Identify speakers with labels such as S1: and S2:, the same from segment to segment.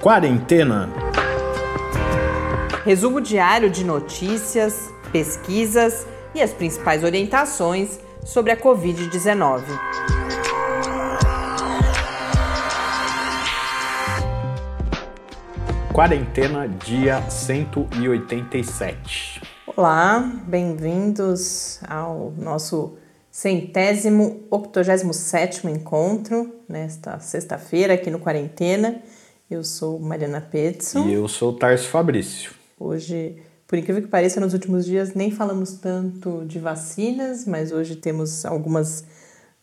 S1: Quarentena.
S2: Resumo diário de notícias, pesquisas e as principais orientações sobre a Covid-19.
S1: Quarentena, dia 187.
S2: Olá, bem-vindos ao nosso centésimo, octogésimo sétimo encontro nesta sexta-feira aqui no Quarentena. Eu sou Mariana Petson.
S1: E eu sou Tarso Fabrício.
S2: Hoje, por incrível que pareça, nos últimos dias nem falamos tanto de vacinas, mas hoje temos algumas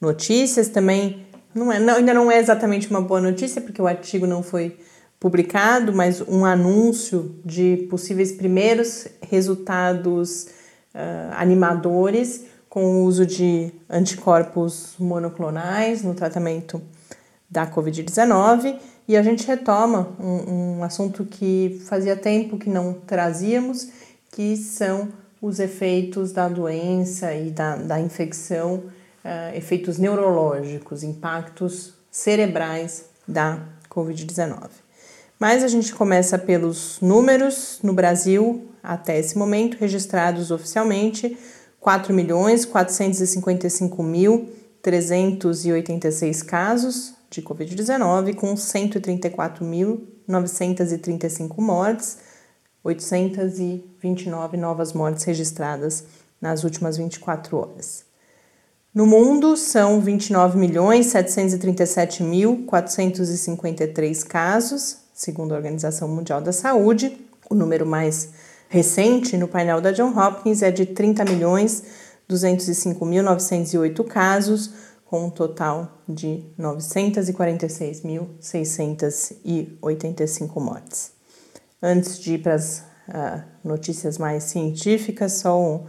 S2: notícias também. Não é, não, ainda não é exatamente uma boa notícia, porque o artigo não foi publicado, mas um anúncio de possíveis primeiros resultados uh, animadores com o uso de anticorpos monoclonais no tratamento da Covid-19 e a gente retoma um, um, assunto que fazia tempo que não trazíamos, que são os efeitos da doença e da, da infecção, uh, efeitos neurológicos, impactos cerebrais da Covid-19. Mas a gente começa pelos números no Brasil, até esse momento, registrados oficialmente, 4.455.386 casos de Covid-19, com 134.935 mortes, 829 novas mortes registradas nas últimas 24 horas. No mundo, são 29.737.453 casos, segundo a Organização Mundial da Saúde. O número mais recente no painel da John Hopkins é de 30.205.908 casos, com um total de 946.685 mortes. Antes de ir para as uh, notícias mais científicas, só um,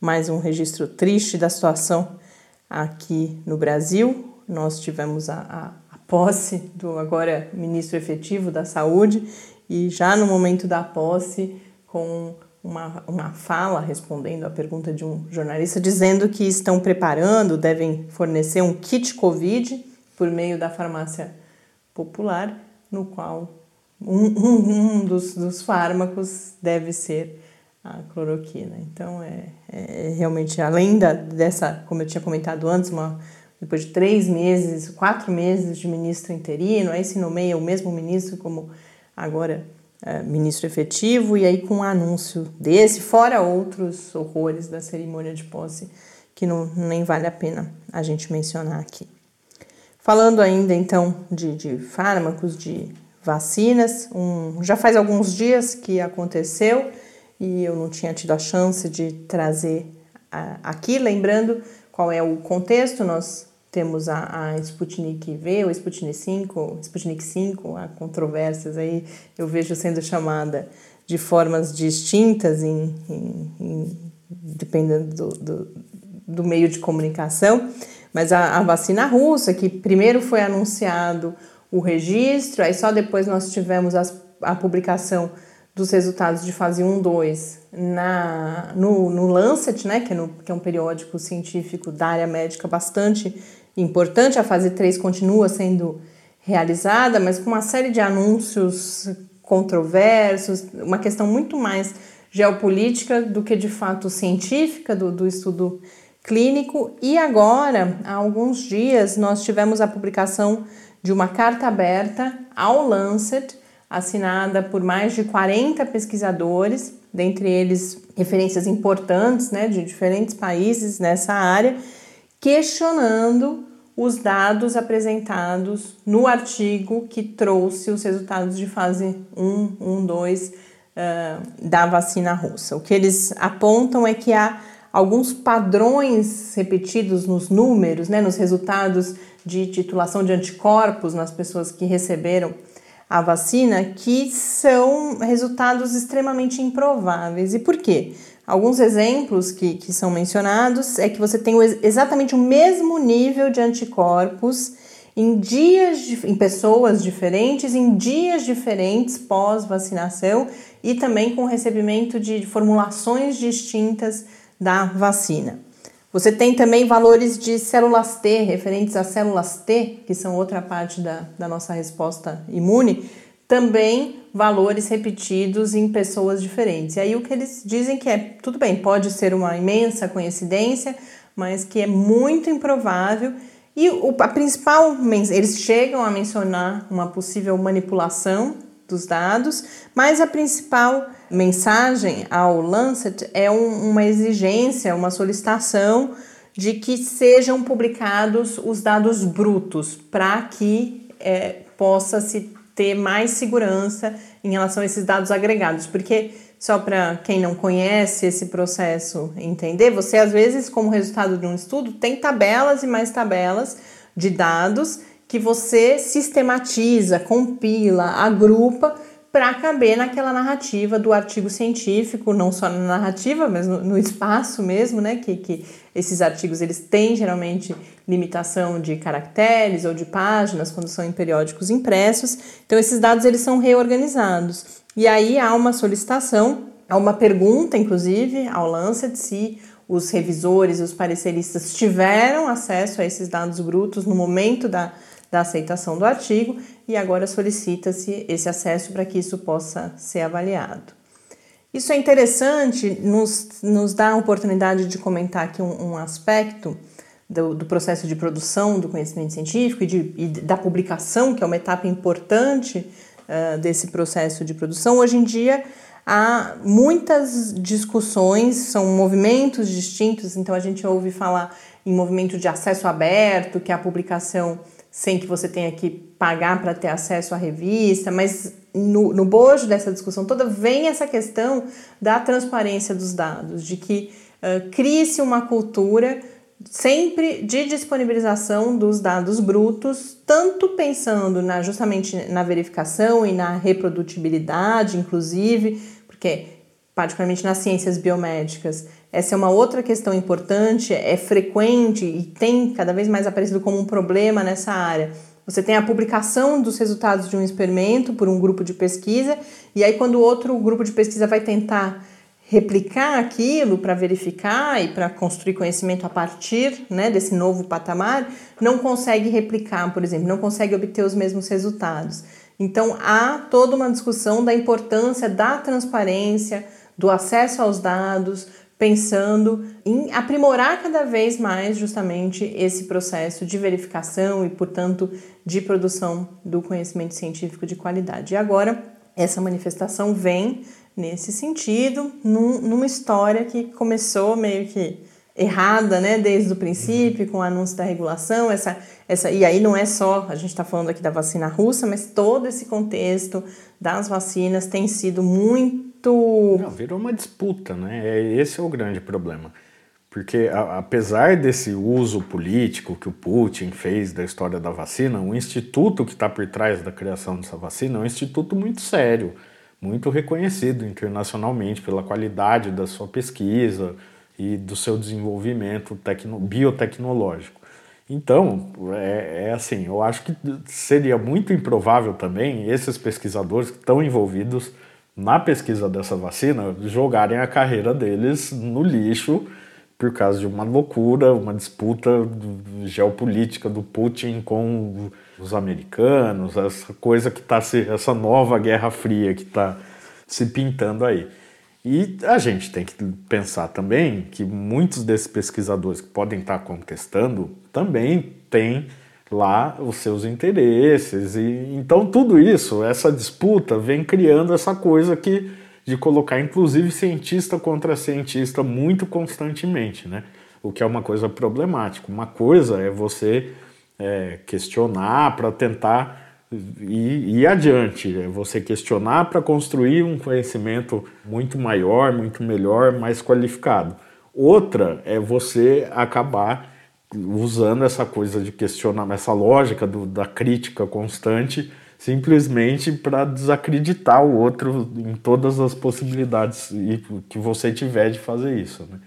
S2: mais um registro triste da situação aqui no Brasil. Nós tivemos a, a posse do agora ministro efetivo da Saúde e já no momento da posse, com uma, uma fala respondendo à pergunta de um jornalista, dizendo que estão preparando, devem fornecer um kit Covid por meio da farmácia popular, no qual um, um, um dos, dos fármacos deve ser a cloroquina. Então, é, é realmente, além da, dessa, como eu tinha comentado antes, uma depois de três meses, quatro meses de ministro interino, aí se nomeia o mesmo ministro como agora é, ministro efetivo, e aí com um anúncio desse, fora outros horrores da cerimônia de posse, que não, nem vale a pena a gente mencionar aqui. Falando ainda então de, de fármacos, de vacinas, um, já faz alguns dias que aconteceu e eu não tinha tido a chance de trazer aqui, lembrando qual é o contexto, nós temos a, a Sputnik V, ou Sputnik 5, Sputnik 5, há controvérsias aí, eu vejo sendo chamada de formas distintas, em, em, em dependendo do, do, do, meio de comunicação, mas a, a vacina russa, que primeiro foi anunciado o registro, aí só depois nós tivemos as, a publicação dos resultados de fase 1, 2 na, no, no Lancet, né, que é, no, que é um periódico científico da área médica bastante importante. A fase 3 continua sendo realizada, mas com uma série de anúncios controversos, uma questão muito mais geopolítica do que de fato científica do, do estudo clínico. E agora, há alguns dias, nós tivemos a publicação de uma carta aberta ao Lancet, assinada por mais de 40 pesquisadores, dentre eles referências importantes né, de diferentes países nessa área, questionando os dados apresentados no artigo que trouxe os resultados de fase 1, 1, 2 uh, da vacina russa. O que eles apontam é que há alguns padrões repetidos nos números, né, nos resultados de titulação de anticorpos nas pessoas que receberam a vacina, que são resultados extremamente improváveis. E por quê? Alguns exemplos que, que são mencionados é que você tem exatamente o mesmo nível de anticorpos em dias, em pessoas diferentes, em dias diferentes pós-vacinação e também com recebimento de formulações distintas da vacina. Você tem também valores de células T, referentes às células T, que são outra parte da, da nossa resposta imune, também valores repetidos em pessoas diferentes. E aí o que eles dizem que é tudo bem, pode ser uma imensa coincidência, mas que é muito improvável. E o, a principal, eles chegam a mencionar uma possível manipulação dos dados, mas a principal mensagem ao Lancet é um, uma exigência, uma solicitação de que sejam publicados os dados brutos para que é, possa se ter mais segurança em relação a esses dados agregados, porque só para quem não conhece esse processo entender, você às vezes, como resultado de um estudo, tem tabelas e mais tabelas de dados que você sistematiza, compila, agrupa para caber naquela narrativa do artigo científico, não só na narrativa, mas no, no, espaço mesmo, né? Que, que esses artigos eles têm geralmente limitação de caracteres ou de páginas quando são em periódicos impressos. Então esses dados eles são reorganizados. E aí há uma solicitação, há uma pergunta, inclusive, ao Lancet se os revisores, os pareceristas tiveram acesso a esses dados brutos no momento da da aceitação do artigo e agora solicita-se esse acesso para que isso possa ser avaliado. Isso é interessante, nos, nos dá a oportunidade de comentar aqui um, um aspecto do, do, processo de produção do conhecimento científico e, de, e, da publicação, que é uma etapa importante uh, desse processo de produção. Hoje em dia, há muitas discussões, são movimentos distintos, então a gente ouve falar em movimento de acesso aberto, que é a publicação sem que você tenha que pagar para ter acesso à revista, mas no, no bojo dessa discussão toda vem essa questão da transparência dos dados, de que uh, crie-se uma cultura sempre de disponibilização dos dados brutos, tanto pensando na, justamente na verificação e na reprodutibilidade, inclusive, porque particularmente nas ciências biomédicas, essa é uma outra questão importante, é frequente e tem cada vez mais aparecido como um problema nessa área. Você tem a publicação dos resultados de um experimento por um grupo de pesquisa, e aí, quando outro grupo de pesquisa vai tentar replicar aquilo para verificar e para construir conhecimento a partir né, desse novo patamar, não consegue replicar, por exemplo, não consegue obter os mesmos resultados. Então, há toda uma discussão da importância da transparência, do acesso aos dados, pensando em aprimorar cada vez mais justamente esse processo de verificação e, portanto, de produção do conhecimento científico de qualidade. E agora, essa manifestação vem nesse sentido, num, numa história que começou meio que errada, né, desde o princípio, com o anúncio da regulação, essa, essa, e aí não é só, a gente está falando aqui da vacina russa, mas todo esse contexto das vacinas tem sido muito.
S1: Não, virou uma disputa, né? É, esse é o grande problema. Porque, a, apesar desse uso político que o Putin fez da história da vacina, o instituto que está por trás da criação dessa vacina é um instituto muito sério, muito reconhecido internacionalmente pela qualidade da sua pesquisa e do seu desenvolvimento tecno, biotecnológico. Então, é, é, assim, eu acho que seria muito improvável também esses pesquisadores que estão envolvidos na pesquisa dessa vacina, jogarem a carreira deles no lixo por causa de uma loucura, uma disputa geopolítica do Putin com os americanos, essa coisa que está se, essa nova Guerra Fria que está se pintando aí. E a gente tem que pensar também que muitos desses pesquisadores que podem estar tá contestando também têm lá os seus interesses e então tudo isso, essa disputa vem criando essa coisa que de colocar inclusive cientista contra cientista muito constantemente, né? O que é uma coisa problemática. Uma coisa é você é, questionar para tentar ir, ir adiante, é você questionar para construir um conhecimento muito maior, muito melhor, mais qualificado. Outra é você acabar usando essa coisa de questionar, essa lógica do, da crítica constante, simplesmente para desacreditar o outro em todas as possibilidades que você tiver de fazer isso. Né?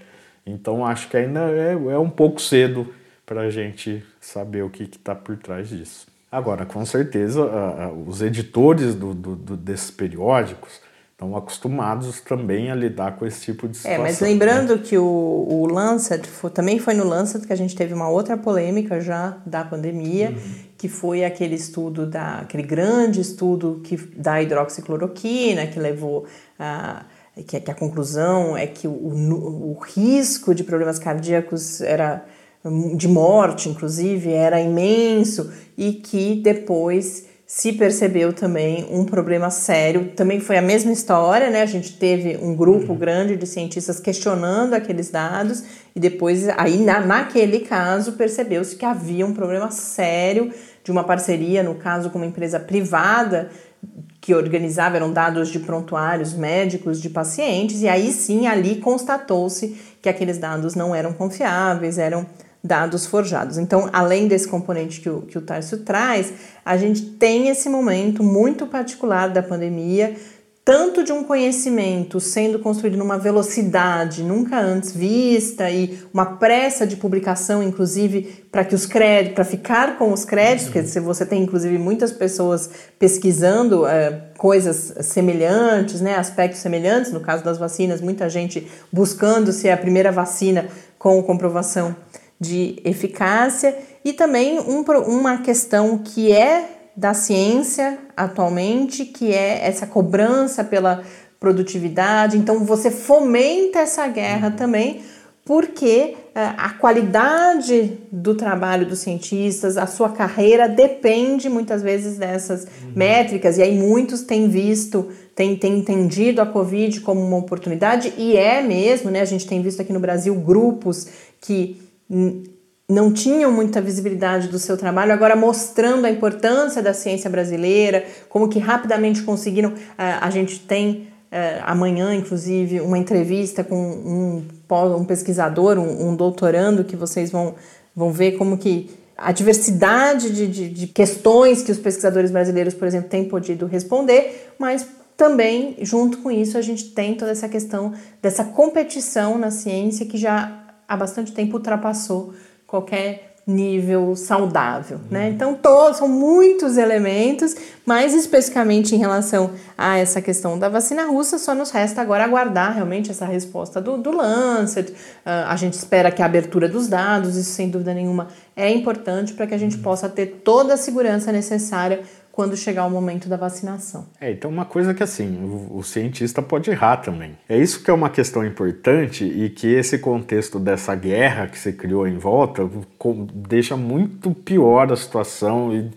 S1: Então acho que ainda é, é um pouco cedo para a gente saber o que está por trás disso. Agora, com certeza, a, a, os editores do, do, do, desses periódicos estão acostumados também a lidar com esse tipo de situação.
S2: É, mas lembrando né? que o, o Lancet, foi, também foi no Lancet que a gente teve uma outra polêmica já da pandemia, uhum. que foi aquele estudo da aquele grande estudo que da hidroxicloroquina que levou a que, que a conclusão é que o, o, o risco de problemas cardíacos era de morte, inclusive, era imenso e que depois se percebeu também um problema sério. Também foi a mesma história, né? A gente teve um grupo uhum. grande de cientistas questionando aqueles dados e depois, aí na, naquele caso, percebeu-se que havia um problema sério de uma parceria, no caso com uma empresa privada, que organizava, eram dados de prontuários médicos de pacientes, e aí sim ali constatou-se que aqueles dados não eram confiáveis, eram dados forjados. Então, além desse componente que o, que o Tarso traz, a gente tem esse momento muito particular da pandemia, tanto de um conhecimento sendo construído numa velocidade nunca antes vista e uma pressa de publicação, inclusive, para que os créditos, para ficar com os créditos, porque se você tem inclusive muitas pessoas pesquisando é, coisas semelhantes, né, aspectos semelhantes, no caso das vacinas, muita gente buscando se é a primeira vacina com comprovação de eficácia e também um, uma questão que é da ciência atualmente, que é essa cobrança pela produtividade. Então você fomenta essa guerra uhum. também, porque uh, a qualidade do trabalho dos cientistas, a sua carreira depende muitas vezes dessas uhum. métricas, e aí muitos têm visto, têm, têm entendido a Covid como uma oportunidade, e é mesmo, né? A gente tem visto aqui no Brasil grupos que não tinham muita visibilidade do seu trabalho, agora mostrando a importância da ciência brasileira, como que rapidamente conseguiram. Uh, a gente tem uh, amanhã, inclusive, uma entrevista com um, um pesquisador, um, um, doutorando, que vocês vão, vão ver como que a diversidade de, de, de questões que os pesquisadores brasileiros, por exemplo, têm podido responder, mas também, junto com isso, a gente tem toda essa questão dessa competição na ciência que já há bastante tempo ultrapassou qualquer nível saudável, né? Uhum. Então, todos, são muitos elementos, mas especificamente em relação a essa questão da vacina russa, só nos resta agora aguardar realmente essa resposta do, do Lancet. Uh, a gente espera que a abertura dos dados, isso sem dúvida nenhuma é importante para que a gente uhum. possa ter toda a segurança necessária quando chegar o momento da vacinação.
S1: É, então uma coisa que assim, o, o, cientista pode errar também. É isso que é uma questão importante e que esse contexto dessa guerra que se criou em volta deixa muito pior a situação e,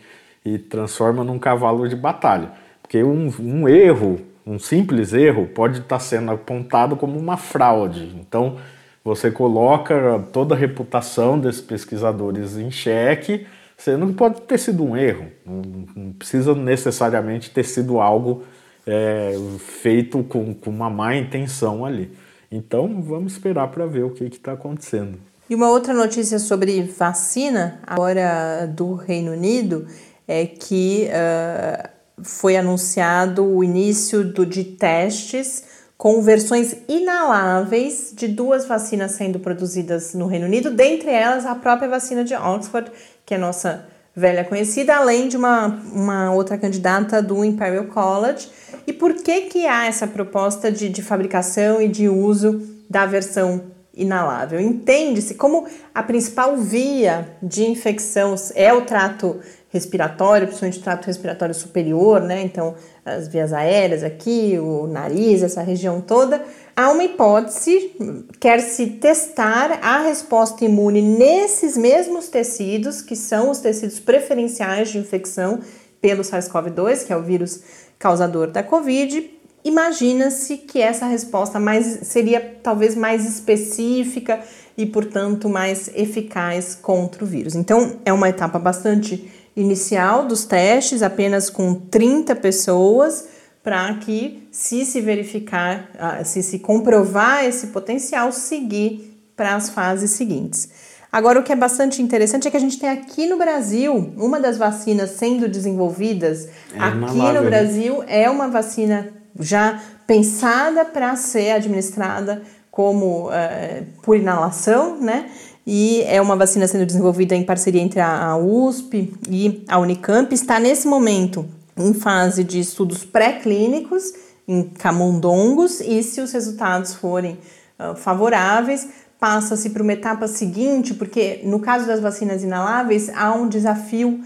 S1: e transforma num cavalo de batalha. Porque um, um erro, um simples erro, pode estar sendo apontado como uma fraude. Então você coloca toda a reputação desses pesquisadores em xeque Sendo que pode ter sido um erro, não, não precisa necessariamente ter sido algo é, feito com, com uma má intenção ali. Então vamos esperar para ver o que está acontecendo.
S2: E uma outra notícia sobre vacina, agora do Reino Unido, é que uh, foi anunciado o início do, de testes com versões inaláveis de duas vacinas sendo produzidas no Reino Unido, dentre elas a própria vacina de Oxford, que é nossa velha conhecida, além de uma, uma outra candidata do Imperial College. E por que, que há essa proposta de, de fabricação e de uso da versão inalável? Entende-se como a principal via de infecção é o trato respiratório, principalmente trato respiratório superior, né? Então, as vias aéreas aqui, o nariz, essa região toda há uma hipótese, quer-se testar a resposta imune nesses mesmos tecidos, que são os tecidos preferenciais de infecção pelo SARS-CoV-2, que é o vírus causador da Covid. Imagina-se que essa resposta mais seria talvez mais específica e, portanto, mais eficaz contra o vírus. Então, é uma etapa bastante inicial dos testes, apenas com 30 pessoas para que, se se verificar, ah, se se comprovar esse potencial, seguir para as fases seguintes. Agora, o que é bastante interessante é que a gente tem aqui no Brasil uma das vacinas sendo desenvolvidas. É aqui no né? Brasil é uma vacina já pensada para ser administrada como uh, por inalação, né? E é uma vacina sendo desenvolvida em parceria entre a USP e a Unicamp. Está nesse momento em fase de estudos pré-clínicos em camundongos e se os resultados forem uh, favoráveis, passa-se para uma etapa seguinte, porque no caso das vacinas inaláveis há um desafio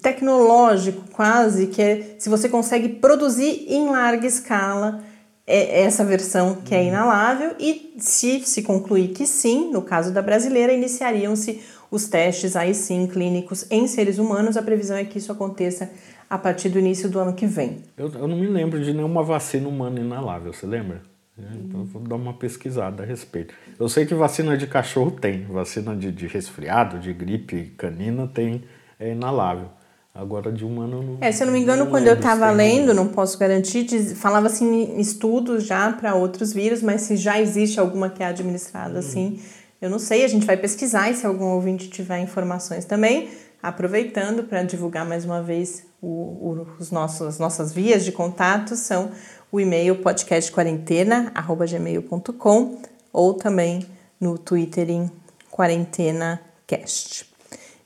S2: tecnológico quase, que é se você consegue produzir em larga escala essa versão que é inalável e se se concluir que sim, no caso da brasileira, iniciariam-se os testes aí sim clínicos em seres humanos. A previsão é que isso aconteça a partir do início do ano que vem.
S1: Eu, eu não me lembro de nenhuma vacina humana inalável, você lembra? Então vou dar uma pesquisada a respeito. Eu sei que vacina de cachorro tem, vacina de, de resfriado, de gripe canina tem, é inalável. Agora de humano não.
S2: É, se eu não me engano, não quando eu estava lendo, não posso garantir, falava assim estudos já para outros vírus, mas se já existe alguma que é administrada uhum. assim, eu não sei, a gente vai pesquisar e se algum ouvinte tiver informações também, aproveitando para divulgar mais uma vez o, o, os nossos, as nossas vias de contato são o e-mail podcastquarentena@gmail.com ou também no Twitter em quarentenacast.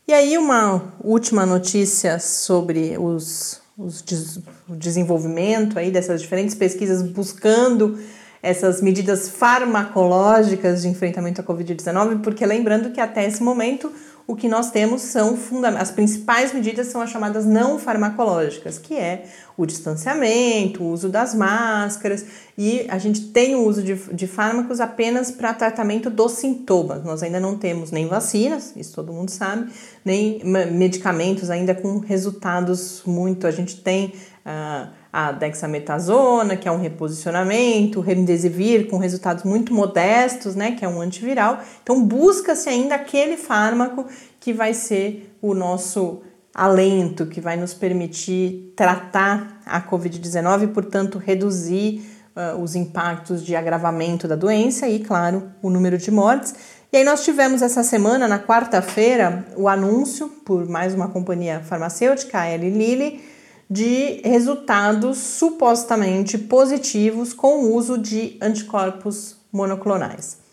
S2: E aí, uma última notícia sobre os, os des, o desenvolvimento aí dessas diferentes pesquisas buscando essas medidas farmacológicas de enfrentamento à Covid-19, porque lembrando que até esse momento o que nós temos são as principais medidas são as chamadas não farmacológicas, que é o distanciamento, o uso das máscaras, e a gente tem o uso de, de fármacos apenas para tratamento dos sintomas. Nós ainda não temos nem vacinas, isso todo mundo sabe, nem medicamentos ainda com resultados muito. A gente tem. Uh, a dexametasona, que é um reposicionamento, o remdesivir com resultados muito modestos, né, que é um antiviral. Então busca-se ainda aquele fármaco que vai ser o nosso alento, que vai nos permitir tratar a COVID-19 e, portanto, reduzir uh, os impactos de agravamento da doença e, claro, o número de mortes. E aí nós tivemos essa semana, na quarta-feira, o anúncio por mais uma companhia farmacêutica, a Eli Lilly, de resultados supostamente positivos com o uso de anticorpos monoclonais.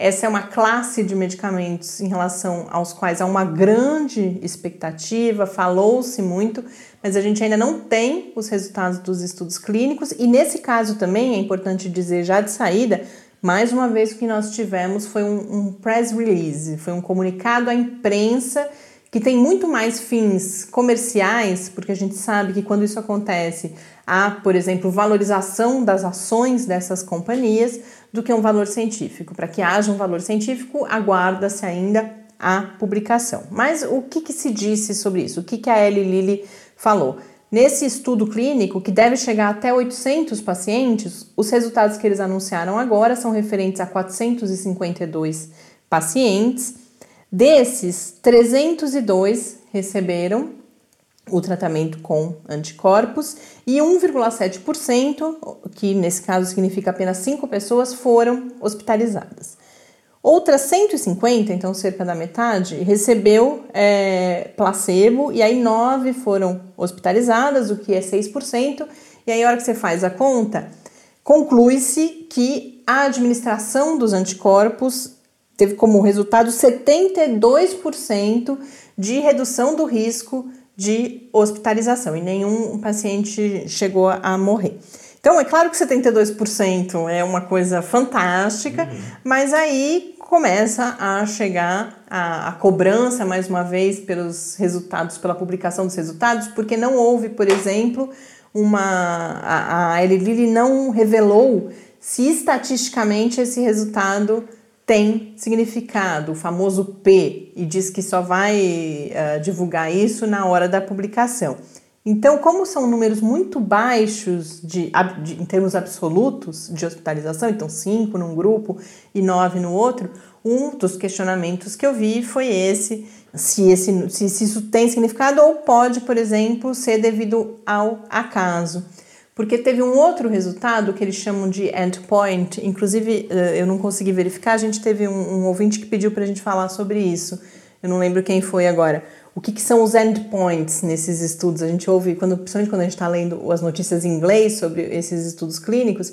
S2: Essa é uma classe de medicamentos em relação aos quais há uma grande expectativa, falou-se muito, mas a gente ainda não tem os resultados dos estudos clínicos, e nesse caso também é importante dizer já de saída. Mais uma vez, o que nós tivemos foi um, um press release, foi um comunicado à imprensa que tem muito mais fins comerciais, porque a gente sabe que quando isso acontece, há, por exemplo, valorização das ações dessas companhias do que um valor científico. Para que haja um valor científico, aguarda-se ainda a publicação. Mas o que, que, se disse sobre isso? O que, que a Ellie Lilly falou? Nesse estudo clínico, que deve chegar até 800 pacientes, os resultados que eles anunciaram agora são referentes a 452 pacientes Desses, 302 receberam o tratamento com anticorpos e 1,7%, que nesse caso significa apenas 5 pessoas, foram hospitalizadas. Outras 150, então cerca da metade, recebeu é, placebo e aí 9 foram hospitalizadas, o que é 6%. E aí, a hora que você faz a conta, conclui-se que a administração dos anticorpos teve como resultado 72% de redução do risco de hospitalização e nenhum paciente chegou a morrer. Então, é claro que 72% é uma coisa fantástica, uhum. mas aí começa a chegar a, a, cobrança, mais uma vez, pelos resultados, pela publicação dos resultados, porque não houve, por exemplo, uma. A, a Eli não revelou se estatisticamente esse resultado tem significado, o famoso P, e diz que só vai uh, divulgar isso na hora da publicação. Então, como são números muito baixos de, de, em termos absolutos de hospitalização, então 5 num grupo e 9 no outro, um dos questionamentos que eu vi foi esse, se, esse, se, se isso tem significado ou pode, por exemplo, ser devido ao acaso porque teve um outro resultado que eles chamam de endpoint, inclusive eh, eu não consegui verificar, a gente teve um, um ouvinte que pediu para a gente falar sobre isso, eu não lembro quem foi agora. O que, que, são os endpoints nesses estudos? A gente ouve, quando, principalmente quando a gente está lendo as notícias em inglês sobre esses estudos clínicos,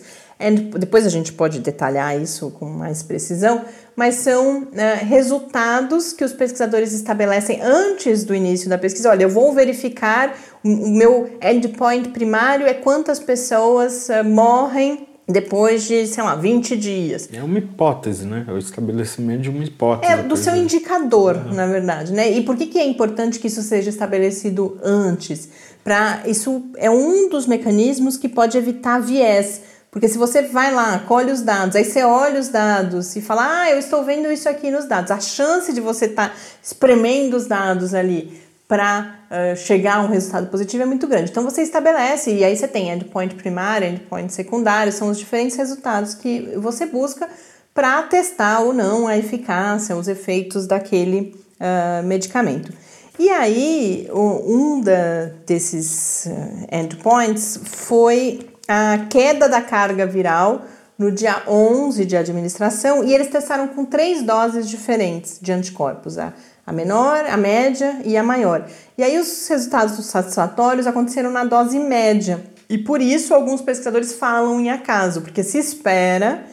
S2: depois a gente pode detalhar isso com mais precisão, mas são uh, resultados que os pesquisadores estabelecem antes do início da pesquisa. Olha, eu vou verificar, o meu endpoint primário é quantas pessoas uh, morrem depois de, sei lá, 20 dias.
S1: É uma hipótese, né? É o estabelecimento de uma hipótese.
S2: É do seu indicador, uhum. na verdade, né? E por que, que é importante que isso seja estabelecido antes? Para isso é um dos mecanismos que pode evitar viés. Porque se você vai lá, colhe os dados, aí você olha os dados e fala, ah, eu estou vendo isso aqui nos dados, a chance de você estar tá espremendo os dados ali para uh, chegar a um resultado positivo é muito grande. Então você estabelece, e aí você tem endpoint primário, endpoint secundário, são os diferentes resultados que você busca para testar ou não a eficácia, os efeitos daquele uh, medicamento. E aí, um da, desses endpoints foi a queda da carga viral no dia 11 de administração e eles testaram com três doses diferentes de anticorpos. A a menor, a média e a maior. E aí os resultados satisfatórios aconteceram na dose média. E por isso alguns pesquisadores falam em acaso, porque se espera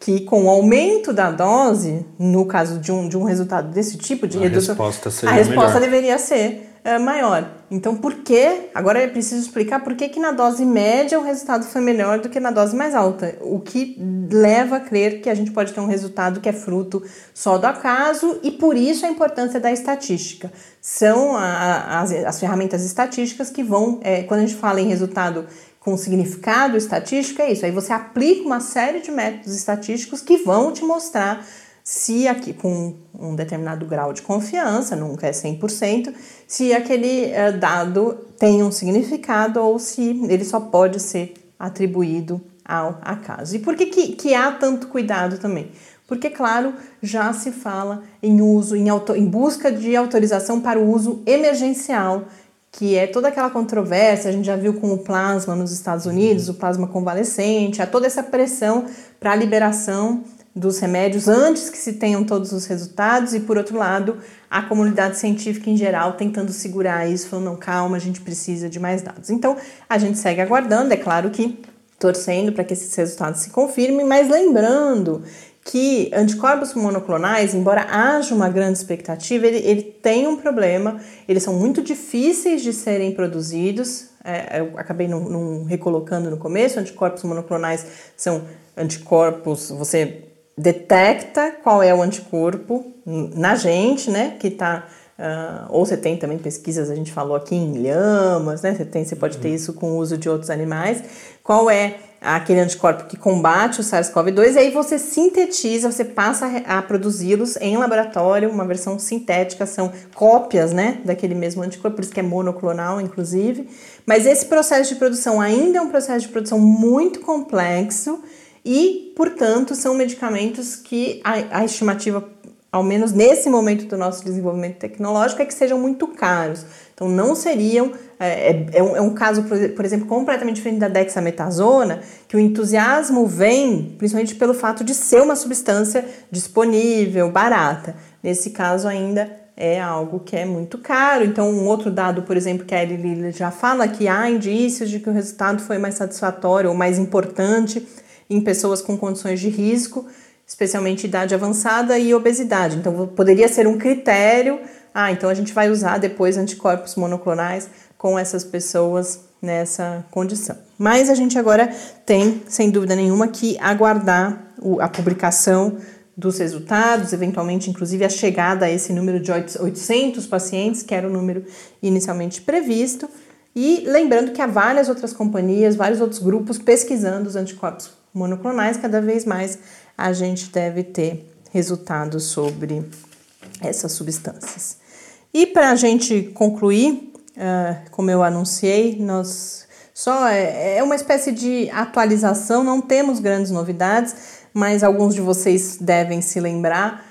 S2: que com o aumento da dose, no caso de um, de um resultado desse tipo de
S1: a
S2: redução,
S1: resposta
S2: a resposta
S1: melhor.
S2: deveria ser é, maior. Então, por que? Agora é preciso explicar por que, que na dose média o resultado foi melhor do que na dose mais alta. O que leva a crer que a gente pode ter um resultado que é fruto só do acaso e por isso a importância da estatística. São a, as, as ferramentas estatísticas que vão, é, quando a gente fala em resultado com significado estatístico, é isso. Aí você aplica uma série de métodos estatísticos que vão te mostrar se aqui com um determinado grau de confiança, nunca é 100%, se aquele uh, dado tem um significado ou se ele só pode ser atribuído ao acaso. E por que, que, que há tanto cuidado também? Porque, claro, já se fala em uso, em, auto, em busca de autorização para o uso emergencial, que é toda aquela controvérsia, a gente já viu com o plasma nos Estados Unidos, o plasma convalescente, há toda essa pressão para a liberação dos remédios antes que se tenham todos os resultados e por outro lado a comunidade científica em geral tentando segurar isso, falando não calma, a gente precisa de mais dados. Então a gente segue aguardando, é claro que torcendo para que esses resultados se confirmem, mas lembrando que anticorpos monoclonais, embora haja uma grande expectativa, ele, ele tem um problema, eles são muito difíceis de serem produzidos. É, eu acabei não recolocando no começo, anticorpos monoclonais são anticorpos, você detecta qual é o anticorpo na gente, né? Que tá. Uh, ou você tem também pesquisas, a gente falou aqui em lhamas, né? Você, tem, você pode ter uhum. isso com o uso de outros animais. Qual é aquele anticorpo que combate o SARS-CoV-2 e aí você sintetiza, você passa a produzi-los em laboratório, uma versão sintética, são cópias, né, daquele mesmo anticorpo, por isso que é monoclonal, inclusive. Mas esse processo de produção ainda é um processo de produção muito complexo e, portanto, são medicamentos que a, a estimativa, ao menos nesse momento do nosso desenvolvimento tecnológico, é que sejam muito caros. Então, não seriam. É, é, é, um, é um, caso, por exemplo, completamente diferente da dexametasona, que o entusiasmo vem principalmente pelo fato de ser uma substância disponível, barata. Nesse caso, ainda é algo que é muito caro. Então, um outro dado, por exemplo, que a Eli já fala que há indícios de que o resultado foi mais satisfatório ou mais importante em pessoas com condições de risco, especialmente idade avançada e obesidade. Então, poderia ser um critério. Ah, então a gente vai usar depois anticorpos monoclonais com essas pessoas nessa condição. Mas a gente agora tem, sem dúvida nenhuma, que aguardar a publicação dos resultados, eventualmente, inclusive, a chegada a esse número de 800 pacientes, que era o número inicialmente previsto. E lembrando que há várias outras companhias, vários outros grupos pesquisando os anticorpos monoclonais, cada vez mais a gente deve ter resultados sobre essas substâncias. E para a gente concluir, uh, como eu anunciei, nós só é, é uma espécie de atualização, não temos grandes novidades, mas alguns de vocês devem se lembrar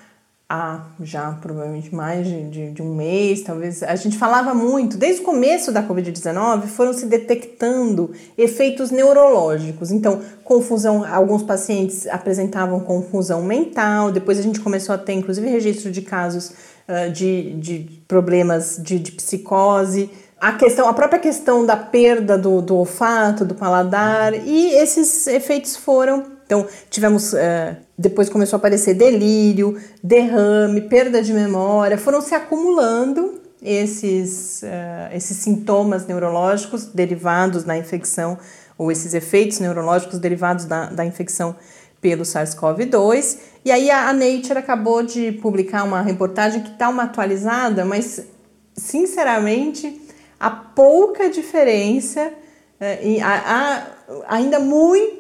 S2: há já provavelmente mais de, de, de, um mês, talvez. A gente falava muito, desde o começo da Covid-19, foram se detectando efeitos neurológicos. Então, confusão, alguns pacientes apresentavam confusão mental, depois a gente começou a ter, inclusive, registro de casos uh, de, de problemas de, de psicose. A, questão, a própria questão da perda do, do olfato, do paladar, e esses efeitos foram então, tivemos. Uh, depois começou a aparecer delírio, derrame, perda de memória, foram se acumulando esses, uh, esses sintomas neurológicos derivados da infecção, ou esses efeitos neurológicos derivados da, da infecção pelo SARS-CoV-2. E aí a, a Nature acabou de publicar uma reportagem que está uma atualizada, mas sinceramente há pouca diferença uh, e há ainda muito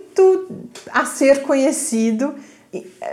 S2: a ser conhecido.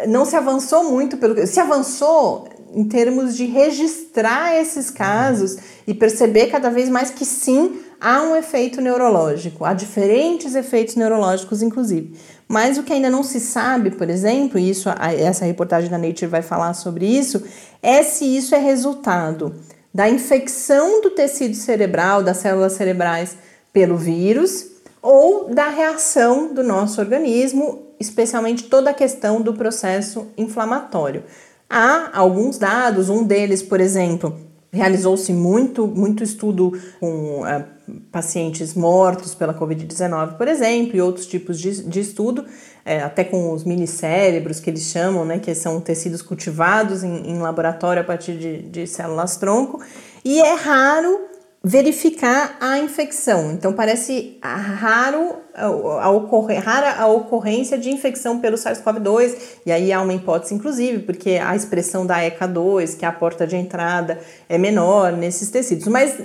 S2: Não se avançou muito, pelo se avançou em termos de registrar esses casos e perceber cada vez mais que sim, há um efeito neurológico, há diferentes efeitos neurológicos, inclusive. Mas o que ainda não se sabe, por exemplo, e isso, essa reportagem da Nature vai falar sobre isso, é se isso é resultado da infecção do tecido cerebral, das células cerebrais pelo vírus, ou da reação do nosso organismo, especialmente toda a questão do processo inflamatório. Há alguns dados, um deles, por exemplo, realizou-se muito, muito estudo com uh, pacientes mortos pela Covid-19, por exemplo, e outros tipos de, de estudo, é, até com os minicérebros que eles chamam, né, que são tecidos cultivados em, em laboratório a partir de, de células-tronco, e é raro verificar a infecção. Então parece raro a, ocorrer, rara a ocorrência de infecção pelo SARS-CoV-2, e aí há uma hipótese inclusive, porque a expressão da ECA2, que é a porta de entrada, é menor nesses tecidos, mas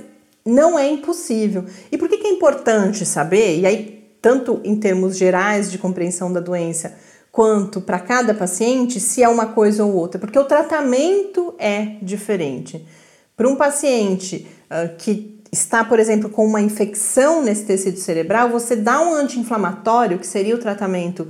S2: não é impossível. E por que, que é importante saber? E aí tanto em termos gerais de compreensão da doença, quanto para cada paciente, se é uma coisa ou outra, porque o tratamento é diferente. Para um paciente uh, que está, por exemplo, com uma infecção nesse tecido cerebral, você dá um anti-inflamatório, que seria o tratamento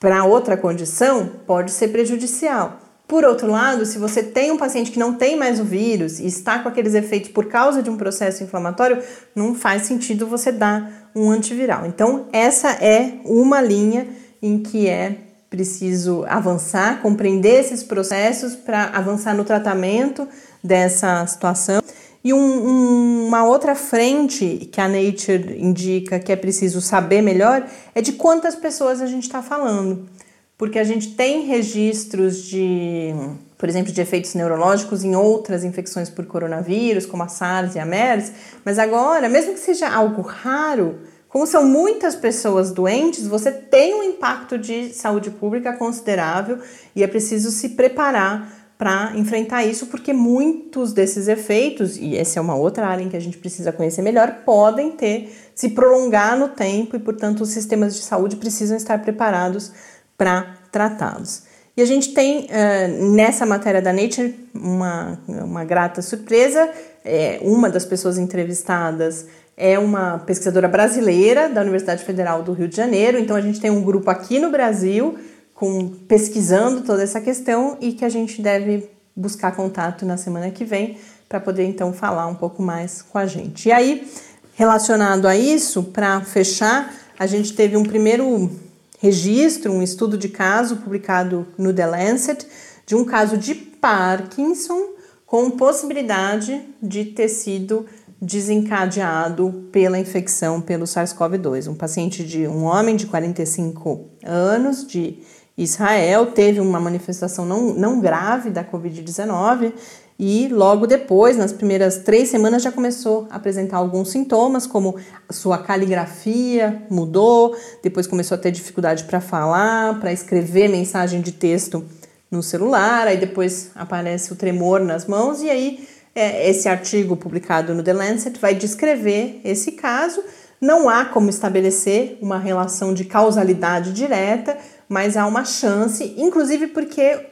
S2: para outra condição, pode ser prejudicial. Por outro lado, se você tem um paciente que não tem mais o vírus e está com aqueles efeitos por causa de um processo inflamatório, não faz sentido você dar um antiviral. Então, essa é uma linha em que é preciso avançar, compreender esses processos para avançar no tratamento dessa situação. E um, um, uma outra frente que a Nature indica que é preciso saber melhor é de quantas pessoas a gente está falando. Porque a gente tem registros de, por exemplo, de efeitos neurológicos em outras infecções por coronavírus, como a SARS e a MERS, mas agora, mesmo que seja algo raro, como são muitas pessoas doentes, você tem um impacto de saúde pública considerável e é preciso se preparar para enfrentar isso, porque muitos desses efeitos, e essa é uma outra área em que a gente precisa conhecer melhor, podem ter se prolongar no tempo e, portanto, os sistemas de saúde precisam estar preparados para tratá-los. E a gente tem uh, nessa matéria da Nature uma, uma grata surpresa. É, uma das pessoas entrevistadas é uma pesquisadora brasileira da Universidade Federal do Rio de Janeiro. Então a gente tem um grupo aqui no Brasil com pesquisando toda essa questão e que a gente deve buscar contato na semana que vem para poder então falar um pouco mais com a gente. E aí, relacionado a isso, para fechar, a gente teve um primeiro registro, um estudo de caso publicado no The Lancet de um caso de Parkinson com possibilidade de ter sido desencadeado pela infecção pelo SARS-CoV-2. Um paciente de um homem de 45 anos de Israel teve uma manifestação não, não grave da Covid-19 e logo depois, nas primeiras três semanas, já começou a apresentar alguns sintomas, como sua caligrafia mudou, depois começou a ter dificuldade para falar, para escrever mensagem de texto no celular, aí depois aparece o tremor nas mãos, e aí é, esse artigo publicado no The Lancet vai descrever esse caso. Não há como estabelecer uma relação de causalidade direta, mas há uma chance, inclusive porque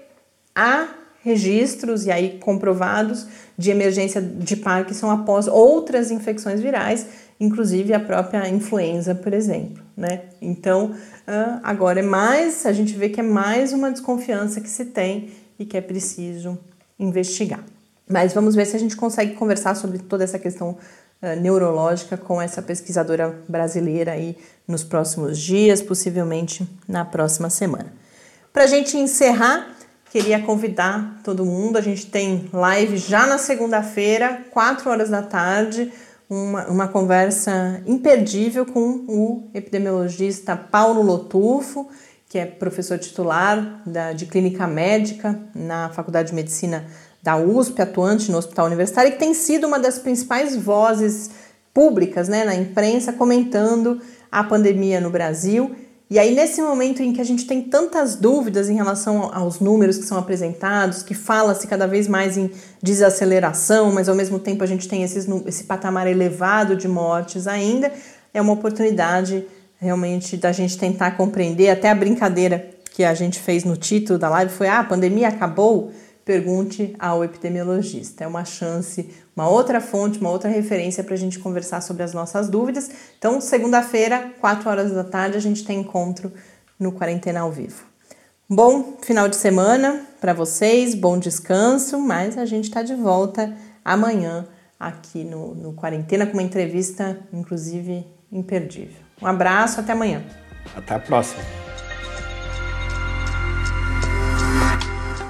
S2: há registros e aí comprovados de emergência de Parkinson após outras infecções virais, inclusive a própria influenza, por exemplo, né? Então, agora é mais, a gente vê que é mais uma desconfiança que se tem e que é preciso investigar. Mas vamos ver se a gente consegue conversar sobre toda essa questão uh, neurológica com essa pesquisadora brasileira aí nos próximos dias, possivelmente na próxima semana. Para a gente encerrar, queria convidar todo mundo. A gente tem live já na segunda-feira, 4 horas da tarde, uma, uma conversa imperdível com o epidemiologista Paulo Lotufo, que é professor titular da, de clínica médica na Faculdade de Medicina da USP, atuante no Hospital Universitário, e que tem sido uma das principais vozes públicas né, na imprensa comentando a pandemia no Brasil. E aí, nesse momento em que a gente tem tantas dúvidas em relação aos números que são apresentados, que fala-se cada vez mais em desaceleração, mas ao mesmo tempo a gente tem esses, esse patamar elevado de mortes ainda, é uma oportunidade realmente da gente tentar compreender. Até a brincadeira que a gente fez no título da live foi: ah, a pandemia acabou? Pergunte ao epidemiologista. É uma chance, uma outra fonte, uma outra referência para a gente conversar sobre as nossas dúvidas. Então, segunda-feira, 4 horas da tarde, a gente tem encontro no Quarentena ao Vivo. Bom final de semana para vocês, bom descanso, mas a gente está de volta amanhã aqui no, no Quarentena com uma entrevista, inclusive, imperdível. Um abraço, até amanhã.
S1: Até a próxima.